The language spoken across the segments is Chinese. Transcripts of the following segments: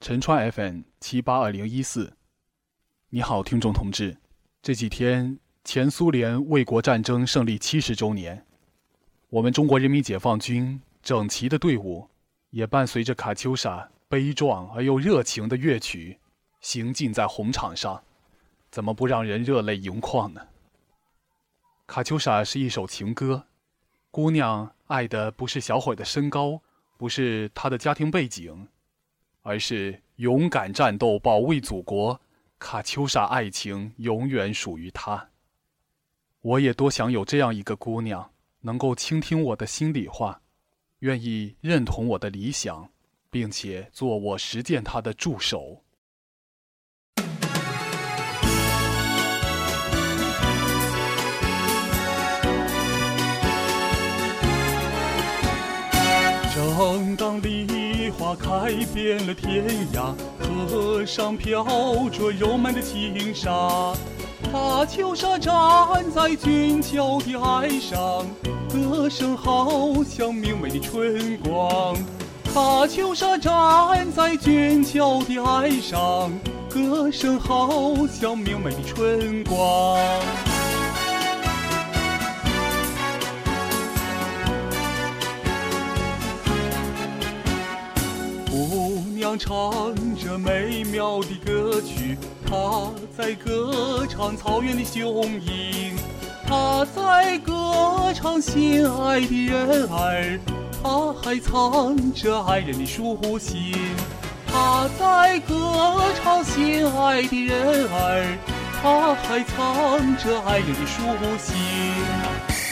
陈川 FM 七八二零一四。你好，听众同志，这几天前苏联卫国战争胜利七十周年，我们中国人民解放军整齐的队伍，也伴随着卡秋莎悲壮而又热情的乐曲，行进在红场上，怎么不让人热泪盈眶呢？卡秋莎是一首情歌，姑娘爱的不是小伙的身高，不是他的家庭背景，而是勇敢战斗，保卫祖国。卡秋莎爱情永远属于他。我也多想有这样一个姑娘，能够倾听我的心里话，愿意认同我的理想，并且做我实践她的助手。正当梨花开遍了天涯，河上飘着柔漫的轻纱。大秋莎站在俊俏的岸上，歌声好像明媚的春光。大秋莎站在俊俏的岸上，歌声好像明媚的春光。唱着美妙的歌曲，她在歌唱草原的雄鹰，她在歌唱心爱的人儿，她还藏着爱人的书信。她在歌唱心爱的人儿，她还藏着爱人的书信。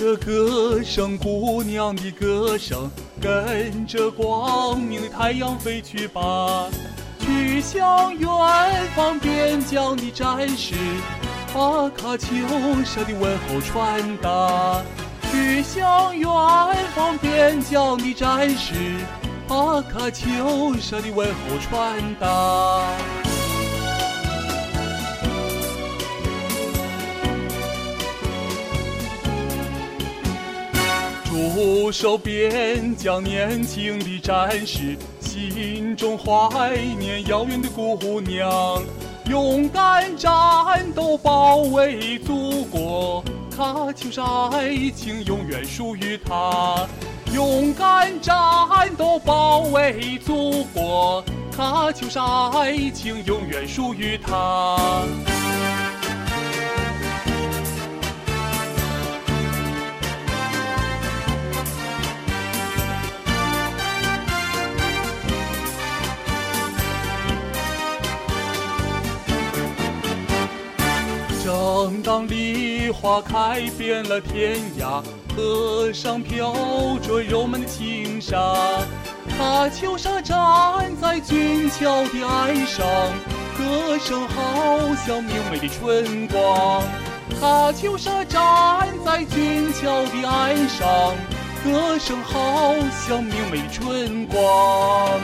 着歌声，姑娘的歌声，跟着光明的太阳飞去吧，去向远方边疆的战士，把卡秋莎的问候传达。去向远方边疆的战士，把卡秋莎的问候传达。驻守边疆年轻的战士，心中怀念遥远的姑娘，勇敢战斗，保卫祖国。喀秋莎爱情永远属于他，勇敢战斗，保卫祖国。喀秋莎爱情永远属于他。正当梨花开遍了天涯，河上飘着柔漫的轻纱。喀秋莎站在俊俏的岸上，歌声好像明媚的春光。喀秋莎站在俊俏的岸上，歌声好像明媚的春光。